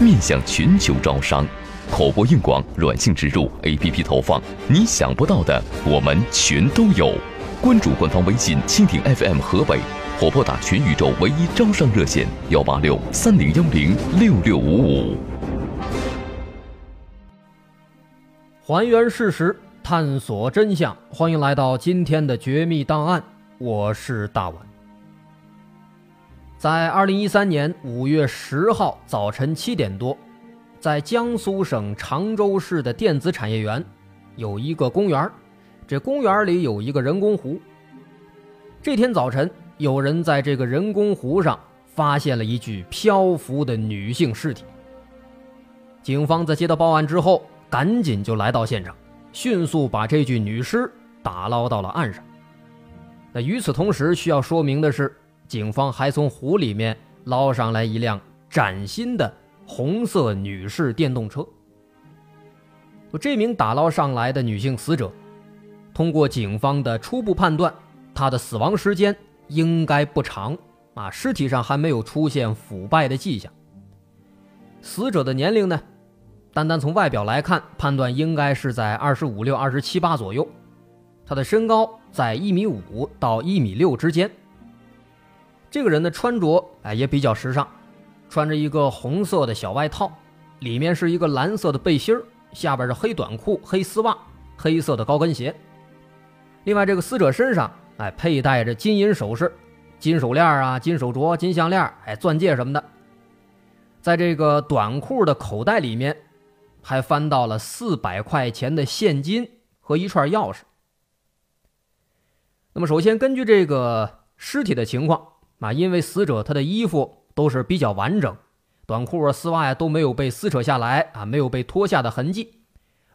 面向全球招商，口播硬广、软性植入、APP 投放，你想不到的我们全都有。关注官方微信“蜻蜓 FM 河北”，或拨打全宇宙唯一招商热线幺八六三零幺零六六五五。还原事实，探索真相，欢迎来到今天的《绝密档案》，我是大碗。在二零一三年五月十号早晨七点多，在江苏省常州市的电子产业园，有一个公园这公园里有一个人工湖。这天早晨，有人在这个人工湖上发现了一具漂浮的女性尸体。警方在接到报案之后，赶紧就来到现场，迅速把这具女尸打捞到了岸上。那与此同时，需要说明的是。警方还从湖里面捞上来一辆崭新的红色女士电动车。这名打捞上来的女性死者，通过警方的初步判断，她的死亡时间应该不长啊，尸体上还没有出现腐败的迹象。死者的年龄呢，单单从外表来看，判断应该是在二十五六、二十七八左右。她的身高在一米五到一米六之间。这个人的穿着哎也比较时尚，穿着一个红色的小外套，里面是一个蓝色的背心下边是黑短裤、黑丝袜、黑色的高跟鞋。另外，这个死者身上哎佩戴着金银首饰，金手链啊、金手镯、金项链哎、钻戒什么的。在这个短裤的口袋里面，还翻到了四百块钱的现金和一串钥匙。那么，首先根据这个尸体的情况。啊，因为死者他的衣服都是比较完整，短裤啊、丝袜呀都没有被撕扯下来啊，没有被脱下的痕迹，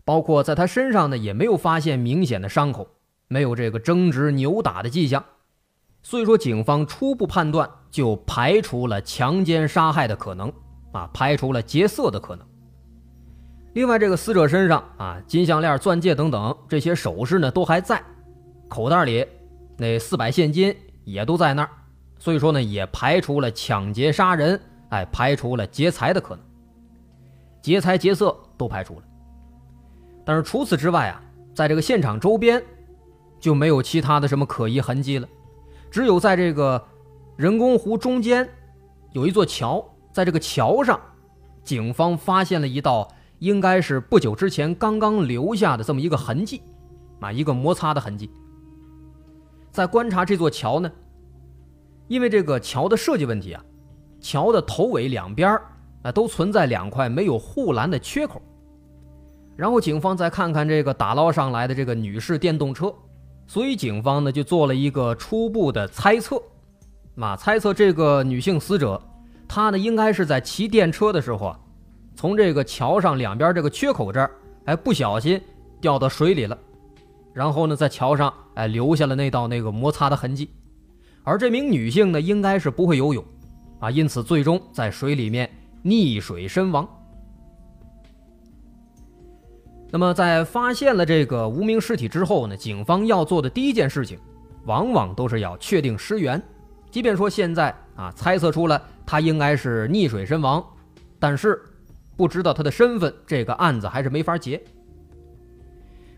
包括在他身上呢也没有发现明显的伤口，没有这个争执扭打的迹象，所以说警方初步判断就排除了强奸杀害的可能啊，排除了劫色的可能。另外，这个死者身上啊，金项链、钻戒等等这些首饰呢都还在，口袋里那四百现金也都在那儿。所以说呢，也排除了抢劫杀人，哎，排除了劫财的可能，劫财劫色都排除了。但是除此之外啊，在这个现场周边就没有其他的什么可疑痕迹了，只有在这个人工湖中间有一座桥，在这个桥上，警方发现了一道应该是不久之前刚刚留下的这么一个痕迹，啊，一个摩擦的痕迹。在观察这座桥呢。因为这个桥的设计问题啊，桥的头尾两边啊都存在两块没有护栏的缺口。然后警方再看看这个打捞上来的这个女士电动车，所以警方呢就做了一个初步的猜测，啊，猜测这个女性死者，她呢应该是在骑电车的时候啊，从这个桥上两边这个缺口这儿，哎不小心掉到水里了，然后呢在桥上哎留下了那道那个摩擦的痕迹。而这名女性呢，应该是不会游泳，啊，因此最终在水里面溺水身亡。那么，在发现了这个无名尸体之后呢，警方要做的第一件事情，往往都是要确定尸源。即便说现在啊，猜测出了他应该是溺水身亡，但是不知道他的身份，这个案子还是没法结。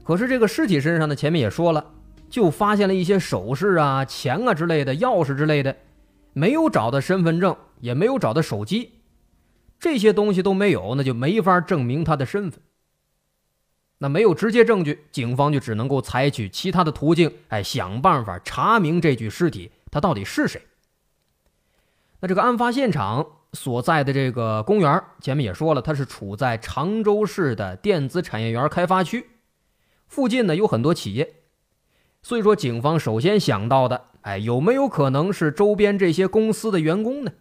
可是这个尸体身上呢，前面也说了。就发现了一些首饰啊、钱啊之类的，钥匙之类的，没有找到身份证，也没有找到手机，这些东西都没有，那就没法证明他的身份。那没有直接证据，警方就只能够采取其他的途径，哎，想办法查明这具尸体他到底是谁。那这个案发现场所在的这个公园，前面也说了，它是处在常州市的电子产业园开发区，附近呢有很多企业。所以说，警方首先想到的，哎，有没有可能是周边这些公司的员工呢？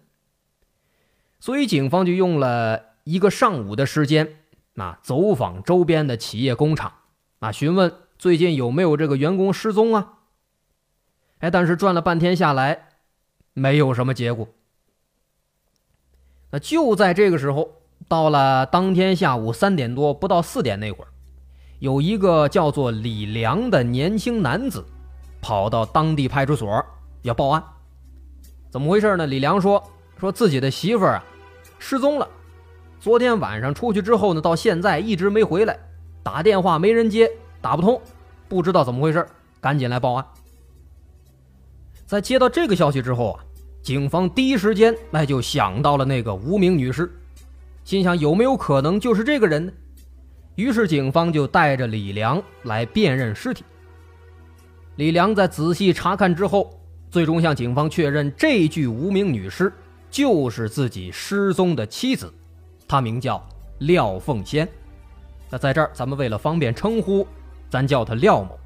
所以，警方就用了一个上午的时间，啊，走访周边的企业工厂，啊，询问最近有没有这个员工失踪啊。哎，但是转了半天下来，没有什么结果。那就在这个时候，到了当天下午三点多，不到四点那会儿，有一个叫做李良的年轻男子，跑到当地派出所要报案。怎么回事呢？李良说，说自己的媳妇儿啊失踪了，昨天晚上出去之后呢，到现在一直没回来，打电话没人接，打不通，不知道怎么回事，赶紧来报案。在接到这个消息之后啊。警方第一时间那就想到了那个无名女尸，心想有没有可能就是这个人呢？于是警方就带着李良来辨认尸体。李良在仔细查看之后，最终向警方确认这具无名女尸就是自己失踪的妻子，她名叫廖凤仙。那在这儿，咱们为了方便称呼，咱叫她廖某。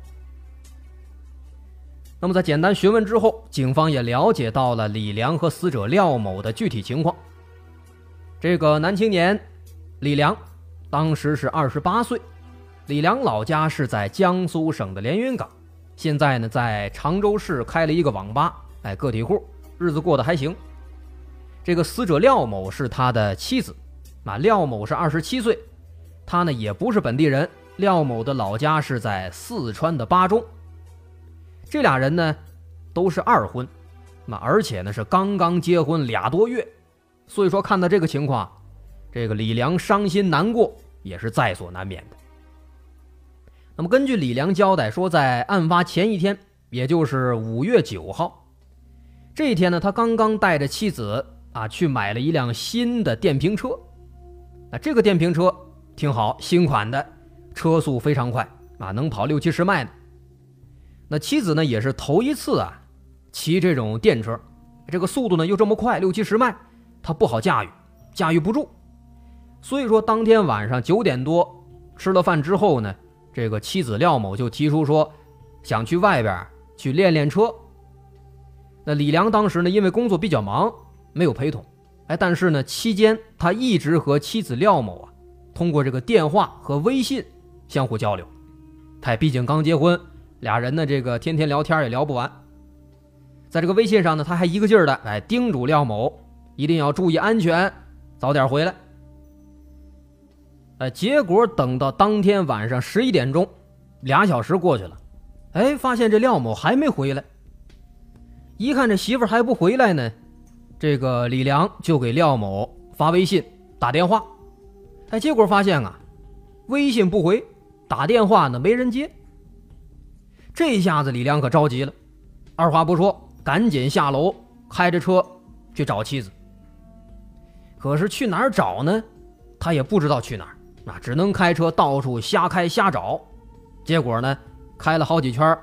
那么在简单询问之后，警方也了解到了李良和死者廖某的具体情况。这个男青年李良当时是二十八岁，李良老家是在江苏省的连云港，现在呢在常州市开了一个网吧，哎，个体户，日子过得还行。这个死者廖某是他的妻子，啊，廖某是二十七岁，他呢也不是本地人，廖某的老家是在四川的巴中。这俩人呢，都是二婚，那而且呢是刚刚结婚俩多月，所以说看到这个情况，这个李良伤心难过也是在所难免的。那么根据李良交代说，在案发前一天，也就是五月九号，这一天呢，他刚刚带着妻子啊去买了一辆新的电瓶车，那，这个电瓶车挺好，新款的，车速非常快啊，能跑六七十迈呢。那妻子呢也是头一次啊，骑这种电车，这个速度呢又这么快，六七十迈，他不好驾驭，驾驭不住。所以说当天晚上九点多吃了饭之后呢，这个妻子廖某就提出说，想去外边去练练车。那李良当时呢因为工作比较忙，没有陪同，哎，但是呢期间他一直和妻子廖某啊通过这个电话和微信相互交流，他毕竟刚结婚。俩人呢，这个天天聊天也聊不完。在这个微信上呢，他还一个劲儿的哎叮嘱廖某一定要注意安全，早点回来。哎，结果等到当天晚上十一点钟，俩小时过去了，哎，发现这廖某还没回来。一看这媳妇还不回来呢，这个李良就给廖某发微信、打电话，哎，结果发现啊，微信不回，打电话呢没人接。这下子李良可着急了，二话不说，赶紧下楼，开着车去找妻子。可是去哪儿找呢？他也不知道去哪儿，那只能开车到处瞎开瞎找。结果呢，开了好几圈，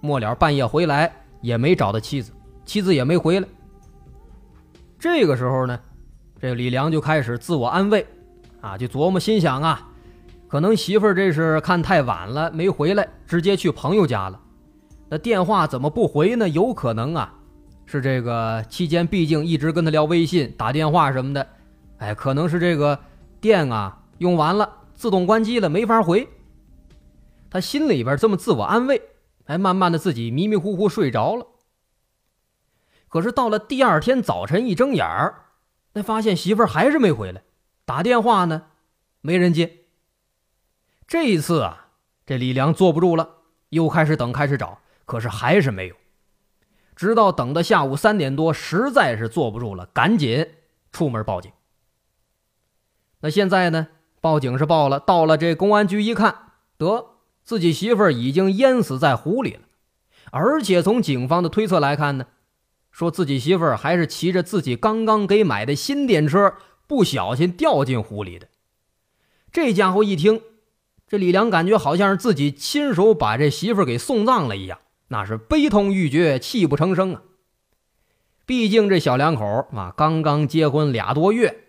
末了半夜回来也没找到妻子，妻子也没回来。这个时候呢，这李良就开始自我安慰，啊，就琢磨心想啊。可能媳妇儿这是看太晚了没回来，直接去朋友家了。那电话怎么不回呢？有可能啊，是这个期间毕竟一直跟他聊微信、打电话什么的，哎，可能是这个电啊用完了，自动关机了，没法回。他心里边这么自我安慰，哎，慢慢的自己迷迷糊糊睡着了。可是到了第二天早晨一睁眼儿，那发现媳妇儿还是没回来，打电话呢，没人接。这一次啊，这李良坐不住了，又开始等，开始找，可是还是没有。直到等到下午三点多，实在是坐不住了，赶紧出门报警。那现在呢，报警是报了，到了这公安局一看，得自己媳妇儿已经淹死在湖里了，而且从警方的推测来看呢，说自己媳妇儿还是骑着自己刚刚给买的新电车，不小心掉进湖里的。这家伙一听。这李良感觉好像是自己亲手把这媳妇给送葬了一样，那是悲痛欲绝、泣不成声啊！毕竟这小两口啊，刚刚结婚俩多月，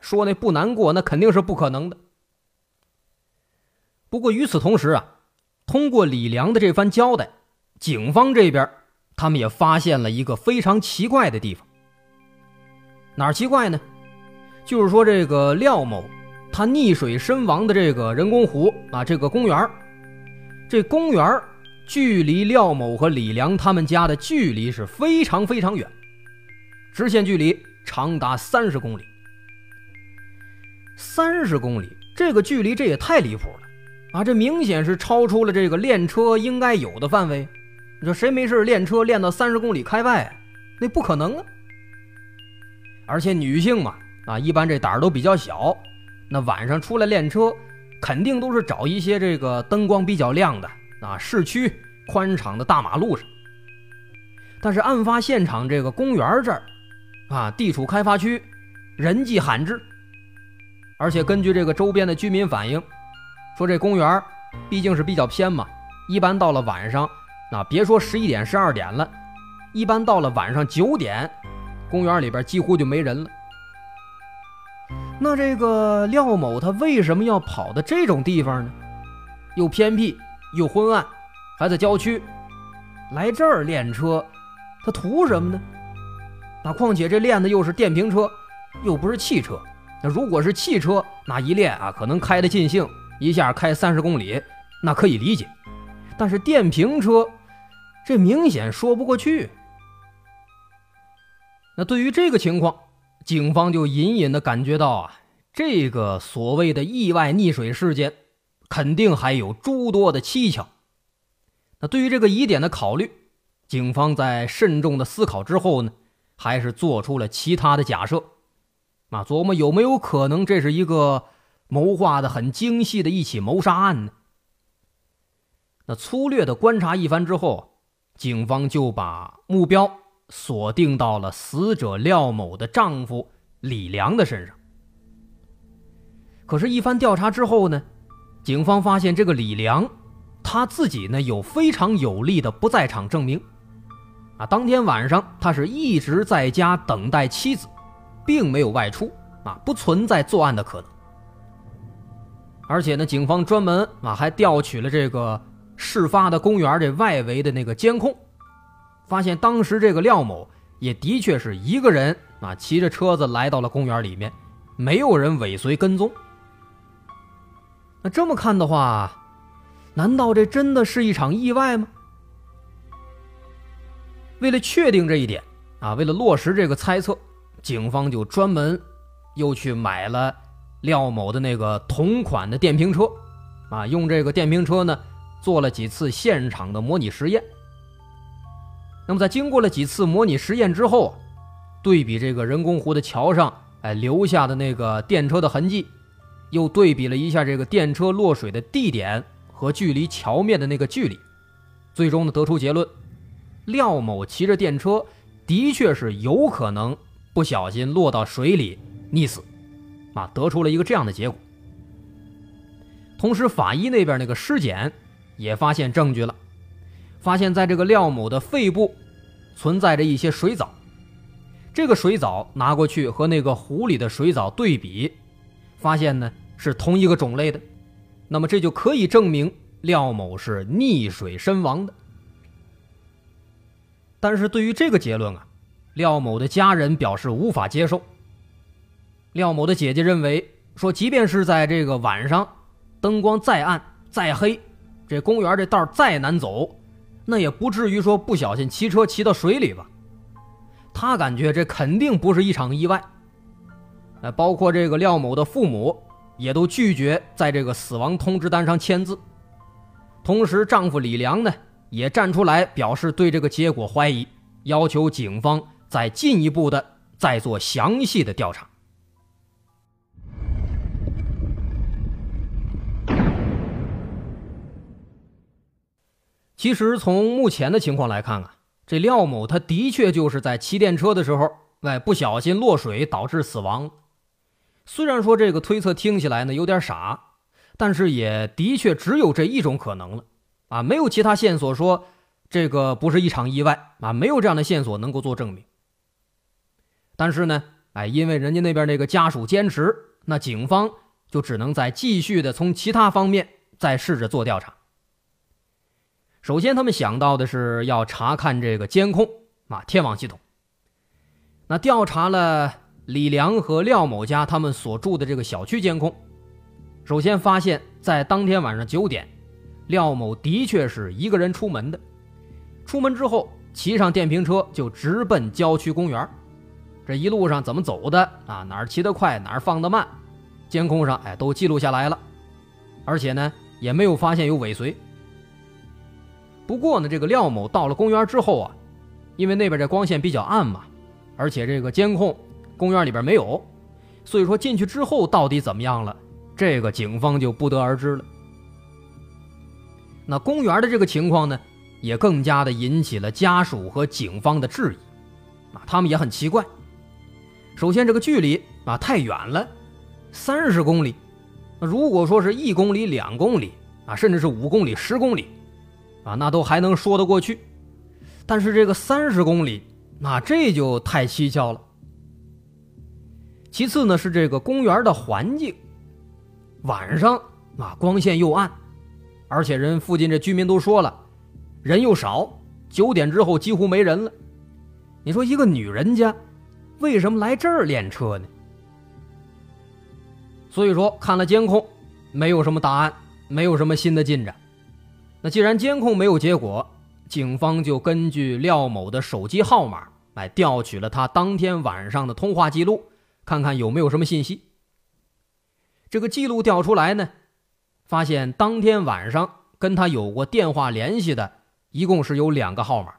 说那不难过，那肯定是不可能的。不过与此同时啊，通过李良的这番交代，警方这边他们也发现了一个非常奇怪的地方。哪儿奇怪呢？就是说这个廖某他溺水身亡的这个人工湖啊，这个公园这公园距离廖某和李良他们家的距离是非常非常远，直线距离长达三十公里。三十公里，这个距离这也太离谱了啊！这明显是超出了这个练车应该有的范围。你说谁没事练车练到三十公里开外？那不可能啊！而且女性嘛，啊，一般这胆儿都比较小，那晚上出来练车，肯定都是找一些这个灯光比较亮的啊，市区宽敞的大马路上。但是案发现场这个公园这儿，啊，地处开发区，人迹罕至。而且根据这个周边的居民反映，说这公园毕竟是比较偏嘛，一般到了晚上，那别说十一点、十二点了，一般到了晚上九点，公园里边几乎就没人了。那这个廖某他为什么要跑到这种地方呢？又偏僻又昏暗，还在郊区，来这儿练车，他图什么呢？那况且这练的又是电瓶车，又不是汽车。那如果是汽车，那一练啊，可能开得尽兴，一下开三十公里，那可以理解。但是电瓶车，这明显说不过去。那对于这个情况，警方就隐隐的感觉到啊，这个所谓的意外溺水事件，肯定还有诸多的蹊跷。那对于这个疑点的考虑，警方在慎重的思考之后呢，还是做出了其他的假设。啊，琢磨有没有可能这是一个谋划的很精细的一起谋杀案呢？那粗略的观察一番之后，警方就把目标锁定到了死者廖某的丈夫李良的身上。可是，一番调查之后呢，警方发现这个李良他自己呢有非常有力的不在场证明。啊，当天晚上他是一直在家等待妻子。并没有外出啊，不存在作案的可能。而且呢，警方专门啊还调取了这个事发的公园这外围的那个监控，发现当时这个廖某也的确是一个人啊骑着车子来到了公园里面，没有人尾随跟踪。那这么看的话，难道这真的是一场意外吗？为了确定这一点啊，为了落实这个猜测。警方就专门又去买了廖某的那个同款的电瓶车，啊，用这个电瓶车呢做了几次现场的模拟实验。那么在经过了几次模拟实验之后，对比这个人工湖的桥上哎留下的那个电车的痕迹，又对比了一下这个电车落水的地点和距离桥面的那个距离，最终呢得出结论：廖某骑着电车的确是有可能。不小心落到水里溺死，啊，得出了一个这样的结果。同时，法医那边那个尸检也发现证据了，发现在这个廖某的肺部存在着一些水藻，这个水藻拿过去和那个湖里的水藻对比，发现呢是同一个种类的，那么这就可以证明廖某是溺水身亡的。但是对于这个结论啊。廖某的家人表示无法接受。廖某的姐姐认为，说即便是在这个晚上，灯光再暗再黑，这公园这道再难走，那也不至于说不小心骑车骑到水里吧。他感觉这肯定不是一场意外。呃，包括这个廖某的父母也都拒绝在这个死亡通知单上签字。同时，丈夫李良呢也站出来表示对这个结果怀疑，要求警方。再进一步的，再做详细的调查。其实从目前的情况来看啊，这廖某他的确就是在骑电车的时候，哎，不小心落水导致死亡。虽然说这个推测听起来呢有点傻，但是也的确只有这一种可能了啊，没有其他线索说这个不是一场意外啊，没有这样的线索能够做证明。但是呢，哎，因为人家那边那个家属坚持，那警方就只能再继续的从其他方面再试着做调查。首先，他们想到的是要查看这个监控啊，天网系统。那调查了李良和廖某家他们所住的这个小区监控，首先发现，在当天晚上九点，廖某的确是一个人出门的。出门之后，骑上电瓶车就直奔郊区公园。这一路上怎么走的啊？哪儿骑得快，哪儿放得慢，监控上哎都记录下来了。而且呢，也没有发现有尾随。不过呢，这个廖某到了公园之后啊，因为那边这光线比较暗嘛，而且这个监控公园里边没有，所以说进去之后到底怎么样了，这个警方就不得而知了。那公园的这个情况呢，也更加的引起了家属和警方的质疑，啊，他们也很奇怪。首先，这个距离啊太远了，三十公里。那如果说是一公里、两公里啊，甚至是五公里、十公里，啊，那都还能说得过去。但是这个三十公里，那这就太蹊跷了。其次呢，是这个公园的环境，晚上啊光线又暗，而且人附近这居民都说了，人又少，九点之后几乎没人了。你说一个女人家，为什么来这儿练车呢？所以说，看了监控，没有什么答案，没有什么新的进展。那既然监控没有结果，警方就根据廖某的手机号码来调取了他当天晚上的通话记录，看看有没有什么信息。这个记录调出来呢，发现当天晚上跟他有过电话联系的，一共是有两个号码。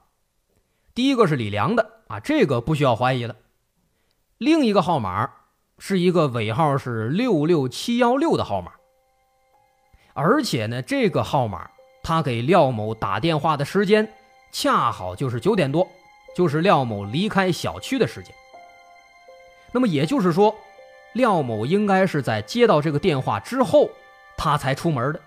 第一个是李良的啊，这个不需要怀疑了。另一个号码。是一个尾号是六六七幺六的号码，而且呢，这个号码他给廖某打电话的时间恰好就是九点多，就是廖某离开小区的时间。那么也就是说，廖某应该是在接到这个电话之后，他才出门的。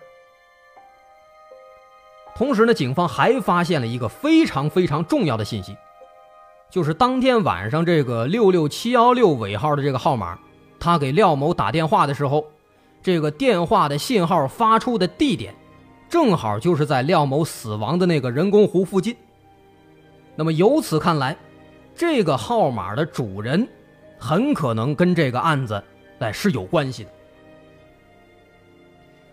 同时呢，警方还发现了一个非常非常重要的信息。就是当天晚上，这个六六七幺六尾号的这个号码，他给廖某打电话的时候，这个电话的信号发出的地点，正好就是在廖某死亡的那个人工湖附近。那么由此看来，这个号码的主人，很可能跟这个案子哎是有关系的。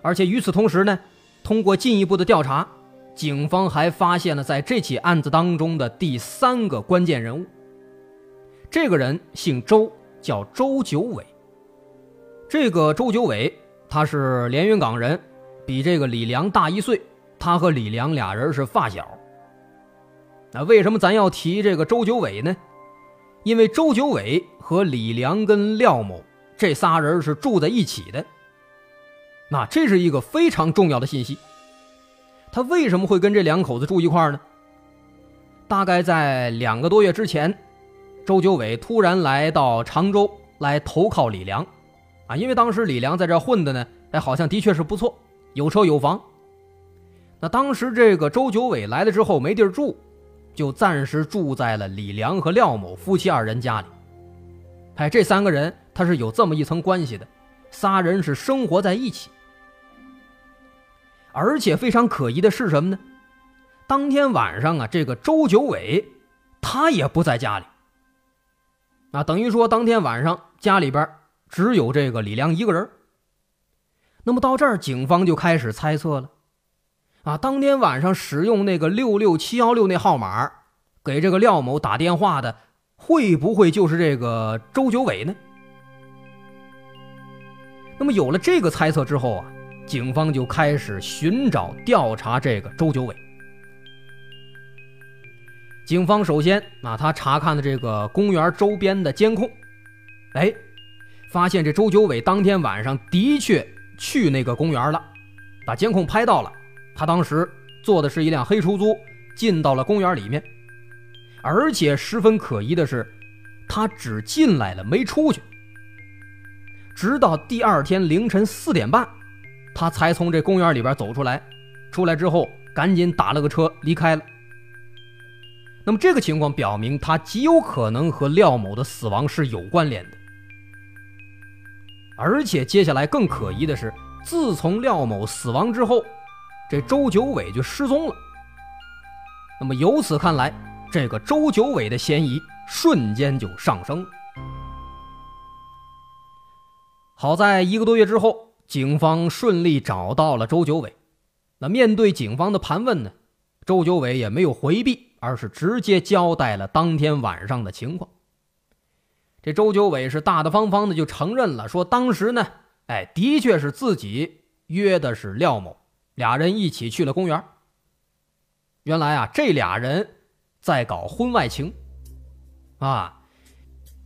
而且与此同时呢，通过进一步的调查。警方还发现了在这起案子当中的第三个关键人物。这个人姓周，叫周九伟。这个周九伟他是连云港人，比这个李良大一岁。他和李良俩人是发小。那为什么咱要提这个周九伟呢？因为周九伟和李良跟廖某这仨人是住在一起的。那这是一个非常重要的信息。他为什么会跟这两口子住一块呢？大概在两个多月之前，周九伟突然来到常州来投靠李良，啊，因为当时李良在这混的呢，哎，好像的确是不错，有车有房。那当时这个周九伟来了之后没地儿住，就暂时住在了李良和廖某夫妻二人家里。哎，这三个人他是有这么一层关系的，仨人是生活在一起。而且非常可疑的是什么呢？当天晚上啊，这个周九伟他也不在家里。啊，等于说当天晚上家里边只有这个李良一个人。那么到这儿，警方就开始猜测了。啊，当天晚上使用那个六六七幺六那号码给这个廖某打电话的，会不会就是这个周九伟呢？那么有了这个猜测之后啊。警方就开始寻找调查这个周九伟。警方首先啊，他查看了这个公园周边的监控，哎，发现这周九伟当天晚上的确去那个公园了，把监控拍到了。他当时坐的是一辆黑出租，进到了公园里面，而且十分可疑的是，他只进来了没出去，直到第二天凌晨四点半。他才从这公园里边走出来，出来之后赶紧打了个车离开了。那么这个情况表明，他极有可能和廖某的死亡是有关联的。而且接下来更可疑的是，自从廖某死亡之后，这周九伟就失踪了。那么由此看来，这个周九伟的嫌疑瞬间就上升了。好在一个多月之后，警方顺利找到了周九伟。那面对警方的盘问呢，周九伟也没有回避，而是直接交代了当天晚上的情况。这周九伟是大大方方的就承认了，说当时呢，哎，的确是自己约的是廖某，俩人一起去了公园。原来啊，这俩人在搞婚外情，啊，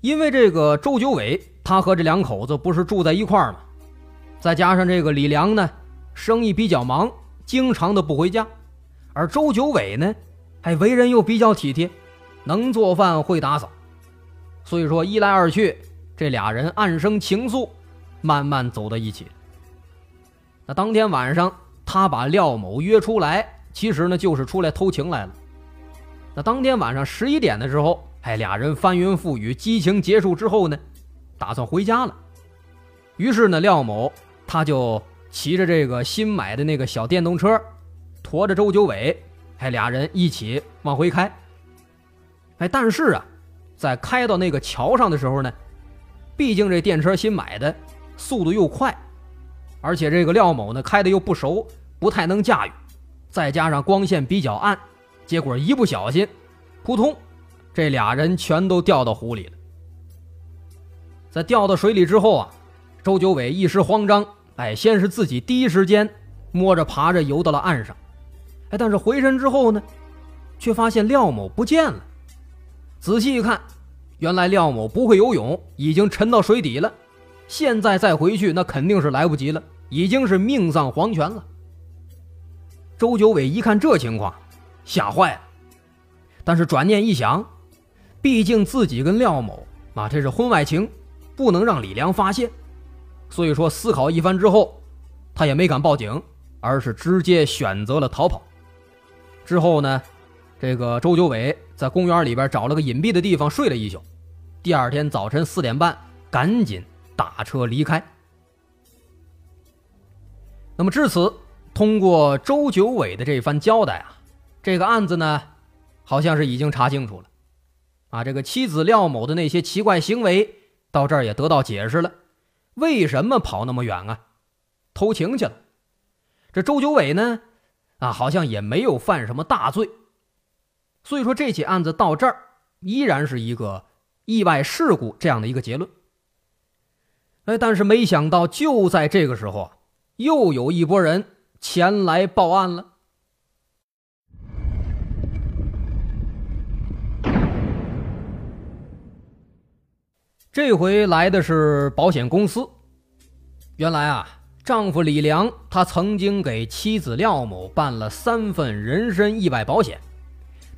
因为这个周九伟他和这两口子不是住在一块儿吗？再加上这个李良呢，生意比较忙，经常的不回家，而周九伟呢，还为人又比较体贴，能做饭会打扫，所以说一来二去，这俩人暗生情愫，慢慢走到一起。那当天晚上，他把廖某约出来。其实呢，就是出来偷情来了。那当天晚上十一点的时候，哎，俩人翻云覆雨，激情结束之后呢，打算回家了。于是呢，廖某他就骑着这个新买的那个小电动车，驮着周九伟，哎，俩人一起往回开。哎，但是啊，在开到那个桥上的时候呢，毕竟这电车新买的，速度又快，而且这个廖某呢开的又不熟，不太能驾驭。再加上光线比较暗，结果一不小心，扑通，这俩人全都掉到湖里了。在掉到水里之后啊，周九伟一时慌张，哎，先是自己第一时间摸着爬着游到了岸上，哎，但是回身之后呢，却发现廖某不见了。仔细一看，原来廖某不会游泳，已经沉到水底了。现在再回去，那肯定是来不及了，已经是命丧黄泉了。周九伟一看这情况，吓坏了。但是转念一想，毕竟自己跟廖某啊，这是婚外情，不能让李良发现。所以说，思考一番之后，他也没敢报警，而是直接选择了逃跑。之后呢，这个周九伟在公园里边找了个隐蔽的地方睡了一宿。第二天早晨四点半，赶紧打车离开。那么至此。通过周九伟的这番交代啊，这个案子呢，好像是已经查清楚了，啊，这个妻子廖某的那些奇怪行为到这儿也得到解释了，为什么跑那么远啊？偷情去了。这周九伟呢，啊，好像也没有犯什么大罪，所以说这起案子到这儿依然是一个意外事故这样的一个结论。哎，但是没想到就在这个时候，又有一拨人。前来报案了。这回来的是保险公司。原来啊，丈夫李良他曾经给妻子廖某办了三份人身意外保险，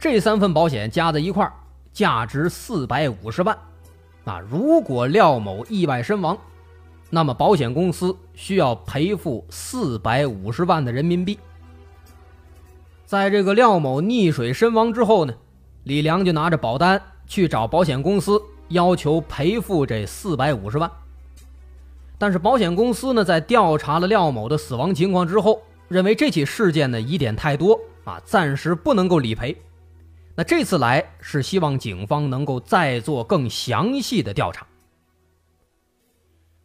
这三份保险加在一块儿，价值四百五十万。啊，如果廖某意外身亡，那么保险公司需要赔付四百五十万的人民币。在这个廖某溺水身亡之后呢，李良就拿着保单去找保险公司，要求赔付这四百五十万。但是保险公司呢，在调查了廖某的死亡情况之后，认为这起事件呢疑点太多啊，暂时不能够理赔。那这次来是希望警方能够再做更详细的调查。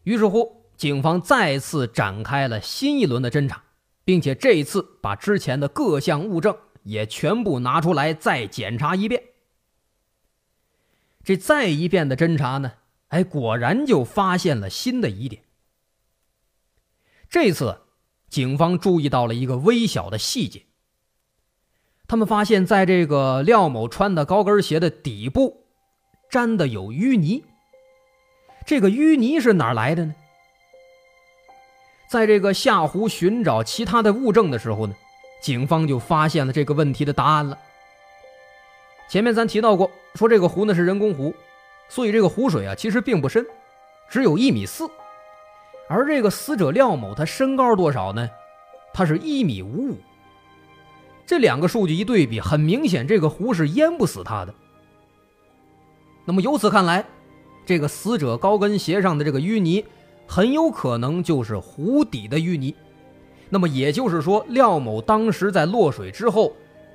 于是乎，警方再次展开了新一轮的侦查，并且这一次把之前的各项物证也全部拿出来再检查一遍。这再一遍的侦查呢，哎，果然就发现了新的疑点。这次，警方注意到了一个微小的细节，他们发现在这个廖某穿的高跟鞋的底部粘的有淤泥。这个淤泥是哪来的呢？在这个下湖寻找其他的物证的时候呢，警方就发现了这个问题的答案了。前面咱提到过，说这个湖呢是人工湖，所以这个湖水啊其实并不深，只有一米四。而这个死者廖某他身高多少呢？他是一米五五。这两个数据一对比，很明显这个湖是淹不死他的。那么由此看来。这个死者高跟鞋上的这个淤泥，很有可能就是湖底的淤泥。那么也就是说，廖某当时在落水之后，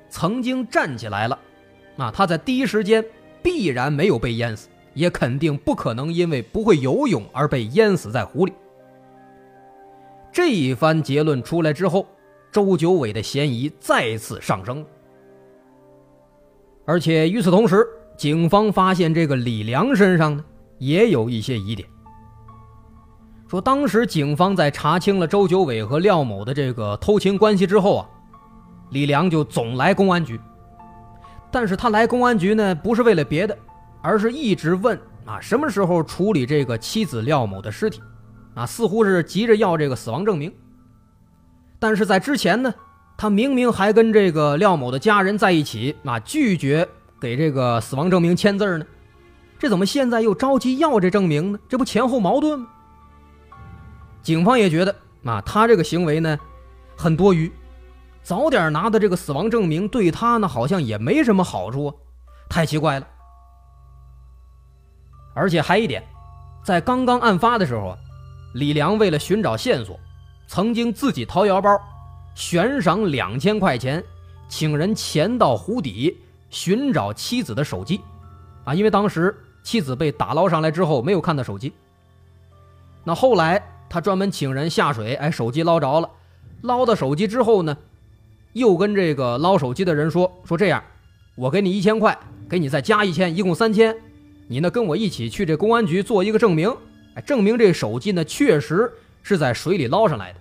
曾经站起来了，啊，他在第一时间必然没有被淹死，也肯定不可能因为不会游泳而被淹死在湖里。这一番结论出来之后，周九伟的嫌疑再次上升。而且与此同时，警方发现这个李良身上呢也有一些疑点。说当时警方在查清了周九伟和廖某的这个偷情关系之后啊，李良就总来公安局。但是他来公安局呢，不是为了别的，而是一直问啊什么时候处理这个妻子廖某的尸体，啊似乎是急着要这个死亡证明。但是在之前呢，他明明还跟这个廖某的家人在一起，啊拒绝给这个死亡证明签字呢，这怎么现在又着急要这证明呢？这不前后矛盾吗？警方也觉得啊，他这个行为呢，很多余。早点拿的这个死亡证明对他呢，好像也没什么好处啊，太奇怪了。而且还一点，在刚刚案发的时候啊，李良为了寻找线索，曾经自己掏腰包，悬赏两千块钱，请人潜到湖底寻找妻子的手机，啊，因为当时妻子被打捞上来之后没有看到手机。那后来他专门请人下水，哎，手机捞着了，捞到手机之后呢？又跟这个捞手机的人说说这样，我给你一千块，给你再加一千，一共三千。你呢跟我一起去这公安局做一个证明，哎，证明这手机呢确实是在水里捞上来的。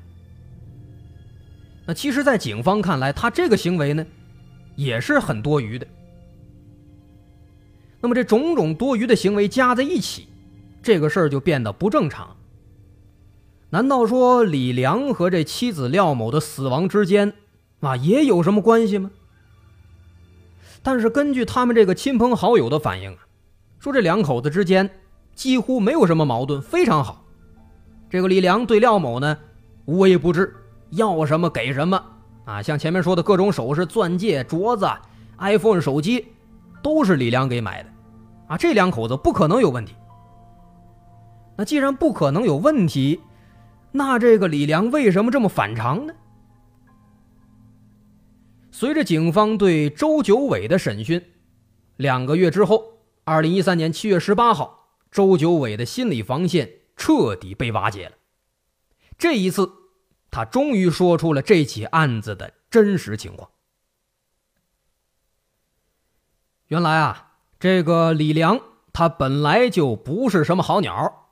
那其实，在警方看来，他这个行为呢也是很多余的。那么这种种多余的行为加在一起，这个事儿就变得不正常。难道说李良和这妻子廖某的死亡之间？啊，也有什么关系吗？但是根据他们这个亲朋好友的反应啊，说这两口子之间几乎没有什么矛盾，非常好。这个李良对廖某呢无微不至，要什么给什么啊，像前面说的各种首饰、钻戒、镯子、iPhone 手机，都是李良给买的啊。这两口子不可能有问题。那既然不可能有问题，那这个李良为什么这么反常呢？随着警方对周九伟的审讯，两个月之后，二零一三年七月十八号，周九伟的心理防线彻底被瓦解了。这一次，他终于说出了这起案子的真实情况。原来啊，这个李良他本来就不是什么好鸟，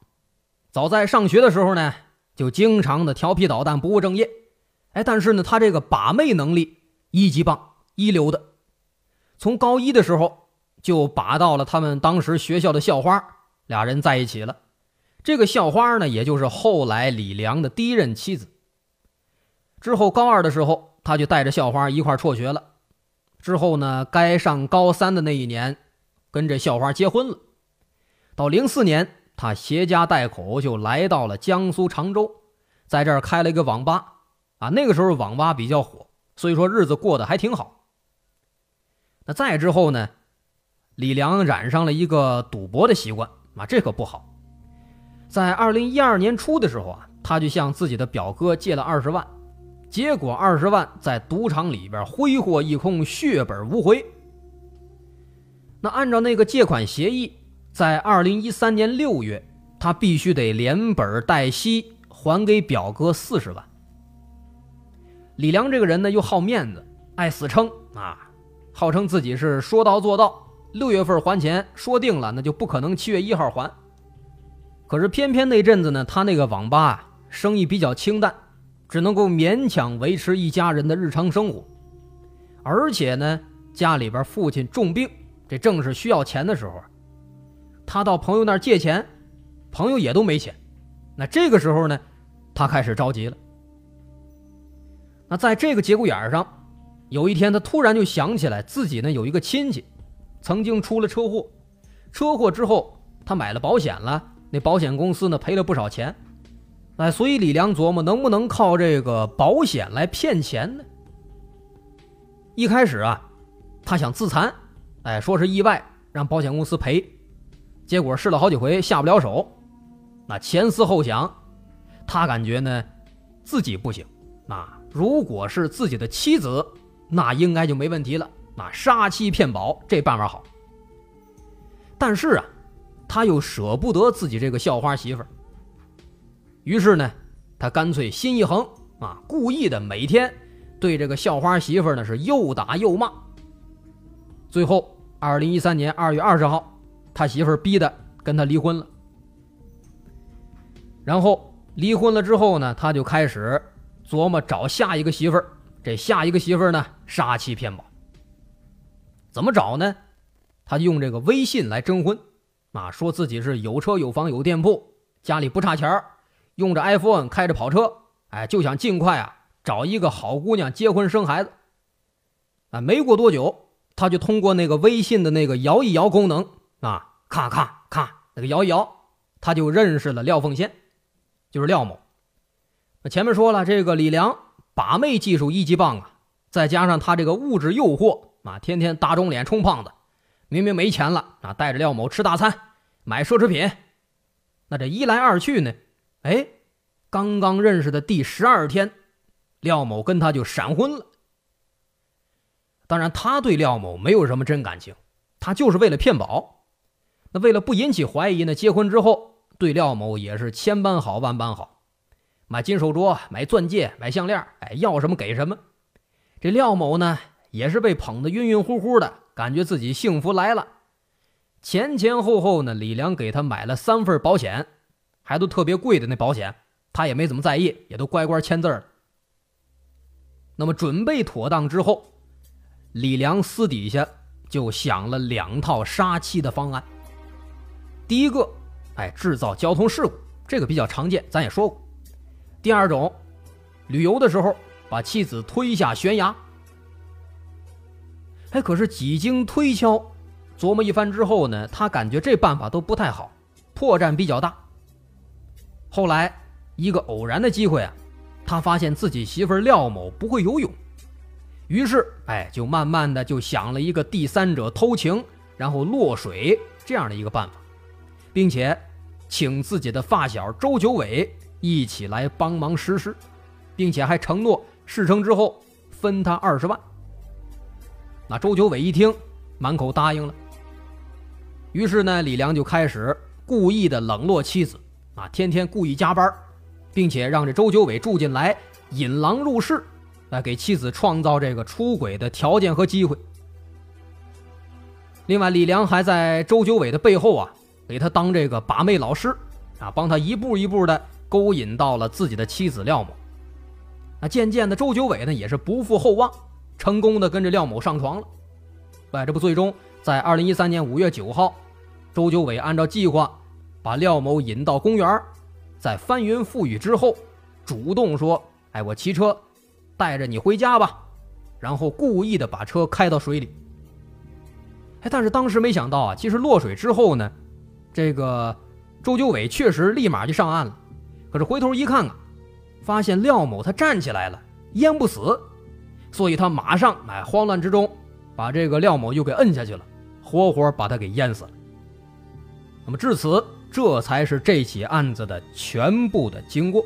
早在上学的时候呢，就经常的调皮捣蛋、不务正业。哎，但是呢，他这个把妹能力。一级棒，一流的。从高一的时候就把到了他们当时学校的校花，俩人在一起了。这个校花呢，也就是后来李良的第一任妻子。之后高二的时候，他就带着校花一块辍学了。之后呢，该上高三的那一年，跟这校花结婚了。到零四年，他携家带口就来到了江苏常州，在这儿开了一个网吧。啊，那个时候网吧比较火。所以说日子过得还挺好。那再之后呢，李良染上了一个赌博的习惯啊，这可不好。在二零一二年初的时候啊，他就向自己的表哥借了二十万，结果二十万在赌场里边挥霍一空，血本无回。那按照那个借款协议，在二零一三年六月，他必须得连本带息还给表哥四十万。李良这个人呢，又好面子，爱死撑啊，号称自己是说到做到，六月份还钱说定了，那就不可能七月一号还。可是偏偏那阵子呢，他那个网吧啊，生意比较清淡，只能够勉强维持一家人的日常生活，而且呢，家里边父亲重病，这正是需要钱的时候，他到朋友那儿借钱，朋友也都没钱，那这个时候呢，他开始着急了。那在这个节骨眼上，有一天他突然就想起来，自己呢有一个亲戚，曾经出了车祸，车祸之后他买了保险了，那保险公司呢赔了不少钱，哎，所以李良琢磨能不能靠这个保险来骗钱呢？一开始啊，他想自残，哎，说是意外让保险公司赔，结果试了好几回下不了手，那前思后想，他感觉呢自己不行，那。如果是自己的妻子，那应该就没问题了。那杀妻骗保这办法好。但是啊，他又舍不得自己这个校花媳妇儿，于是呢，他干脆心一横啊，故意的每天对这个校花媳妇儿呢是又打又骂。最后，二零一三年二月二十号，他媳妇儿逼的跟他离婚了。然后离婚了之后呢，他就开始琢磨找下一个媳妇儿。这下一个媳妇儿呢，杀妻骗保。怎么找呢？他用这个微信来征婚，啊，说自己是有车有房有店铺，家里不差钱用着 iPhone，开着跑车，哎，就想尽快啊找一个好姑娘结婚生孩子。啊，没过多久，他就通过那个微信的那个摇一摇功能，啊，咔咔咔，那个摇一摇，他就认识了廖凤仙，就是廖某。那前面说了，这个李良把妹技术一级棒啊，再加上他这个物质诱惑。啊，天天打肿脸充胖子，明明没钱了啊，带着廖某吃大餐，买奢侈品。那这一来二去呢，哎，刚刚认识的第十二天，廖某跟他就闪婚了。当然，他对廖某没有什么真感情，他就是为了骗保。那为了不引起怀疑呢，结婚之后对廖某也是千般好万般好，买金手镯，买钻戒，买项链，哎，要什么给什么。这廖某呢？也是被捧得晕晕乎乎的，感觉自己幸福来了。前前后后呢，李良给他买了三份保险，还都特别贵的那保险，他也没怎么在意，也都乖乖签字了。那么准备妥当之后，李良私底下就想了两套杀妻的方案。第一个，哎，制造交通事故，这个比较常见，咱也说过。第二种，旅游的时候把妻子推下悬崖。哎，可是几经推敲、琢磨一番之后呢，他感觉这办法都不太好，破绽比较大。后来一个偶然的机会啊，他发现自己媳妇廖某不会游泳，于是哎，就慢慢的就想了一个第三者偷情然后落水这样的一个办法，并且请自己的发小周九伟一起来帮忙实施，并且还承诺事成之后分他二十万。那周九伟一听，满口答应了。于是呢，李良就开始故意的冷落妻子，啊，天天故意加班，并且让这周九伟住进来，引狼入室，来给妻子创造这个出轨的条件和机会。另外，李良还在周九伟的背后啊，给他当这个把妹老师，啊，帮他一步一步的勾引到了自己的妻子廖某。那渐渐的，周九伟呢也是不负厚望。成功的跟着廖某上床了，哎，这不最终在二零一三年五月九号，周九伟按照计划把廖某引到公园，在翻云覆雨之后，主动说：“哎，我骑车带着你回家吧。”然后故意的把车开到水里。哎，但是当时没想到啊，其实落水之后呢，这个周九伟确实立马就上岸了，可是回头一看啊，发现廖某他站起来了，淹不死。所以他马上哎，慌乱之中，把这个廖某又给摁下去了，活活把他给淹死了。那么至此，这才是这起案子的全部的经过。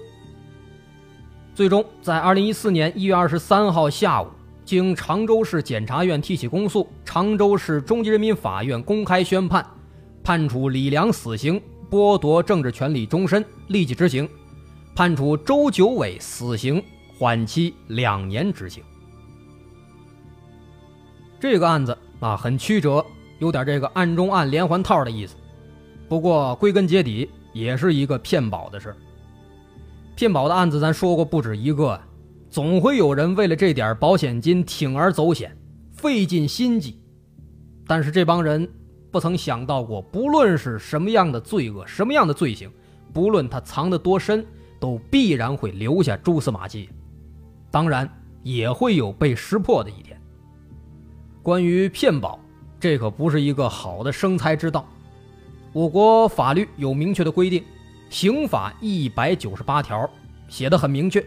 最终在二零一四年一月二十三号下午，经常州市检察院提起公诉，常州市中级人民法院公开宣判，判处李良死刑，剥夺政治权利终身，立即执行；判处周九伟死刑，缓期两年执行。这个案子啊很曲折，有点这个案中案连环套的意思。不过归根结底也是一个骗保的事骗保的案子咱说过不止一个，总会有人为了这点保险金铤而走险，费尽心机。但是这帮人不曾想到过，不论是什么样的罪恶，什么样的罪行，不论他藏得多深，都必然会留下蛛丝马迹。当然也会有被识破的一天。关于骗保，这可不是一个好的生财之道。我国法律有明确的规定，刑法一百九十八条写的很明确，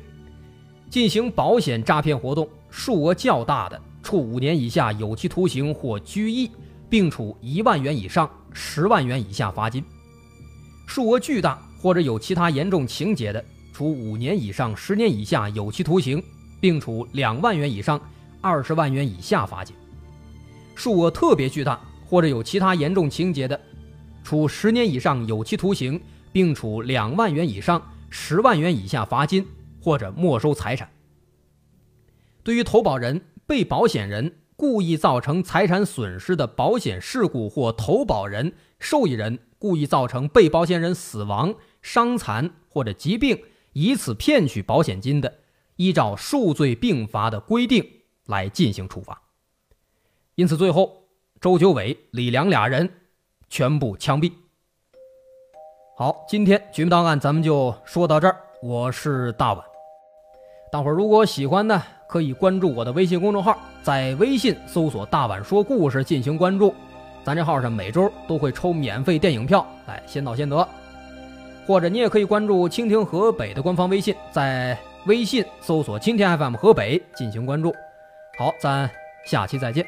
进行保险诈骗活动，数额较大的，处五年以下有期徒刑或拘役，并处一万元以上十万元以下罚金；数额巨大或者有其他严重情节的，处五年以上十年以下有期徒刑，并处两万元以上二十万元以下罚金。数额特别巨大或者有其他严重情节的，处十年以上有期徒刑，并处两万元以上十万元以下罚金或者没收财产。对于投保人、被保险人故意造成财产损失的保险事故或投保人、受益人故意造成被保险人死亡、伤残或者疾病，以此骗取保险金的，依照数罪并罚的规定来进行处罚。因此，最后周九伟、李良俩人全部枪毙。好，今天绝密档案咱们就说到这儿。我是大碗，大伙儿如果喜欢呢，可以关注我的微信公众号，在微信搜索“大碗说故事”进行关注。咱这号上每周都会抽免费电影票，哎，先到先得。或者你也可以关注蜻蜓河北的官方微信，在微信搜索“蜻蜓 FM 河北”进行关注。好，咱下期再见。